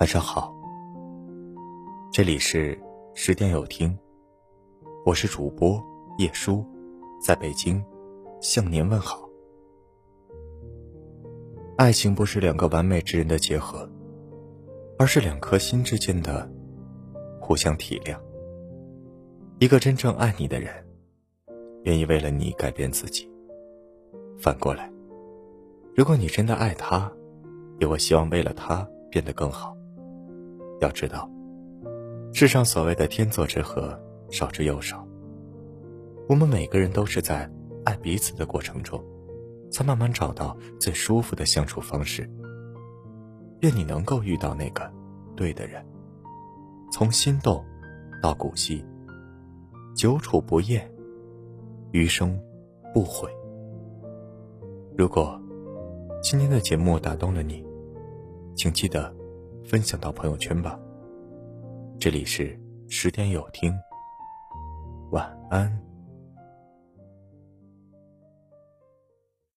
晚上好，这里是十点有听，我是主播叶舒，在北京向您问好。爱情不是两个完美之人的结合，而是两颗心之间的互相体谅。一个真正爱你的人，愿意为了你改变自己。反过来，如果你真的爱他，也会希望为了他变得更好。要知道，世上所谓的天作之合，少之又少。我们每个人都是在爱彼此的过程中，才慢慢找到最舒服的相处方式。愿你能够遇到那个对的人，从心动到古稀，久处不厌，余生不悔。如果今天的节目打动了你，请记得。分享到朋友圈吧。这里是十点有听，晚安。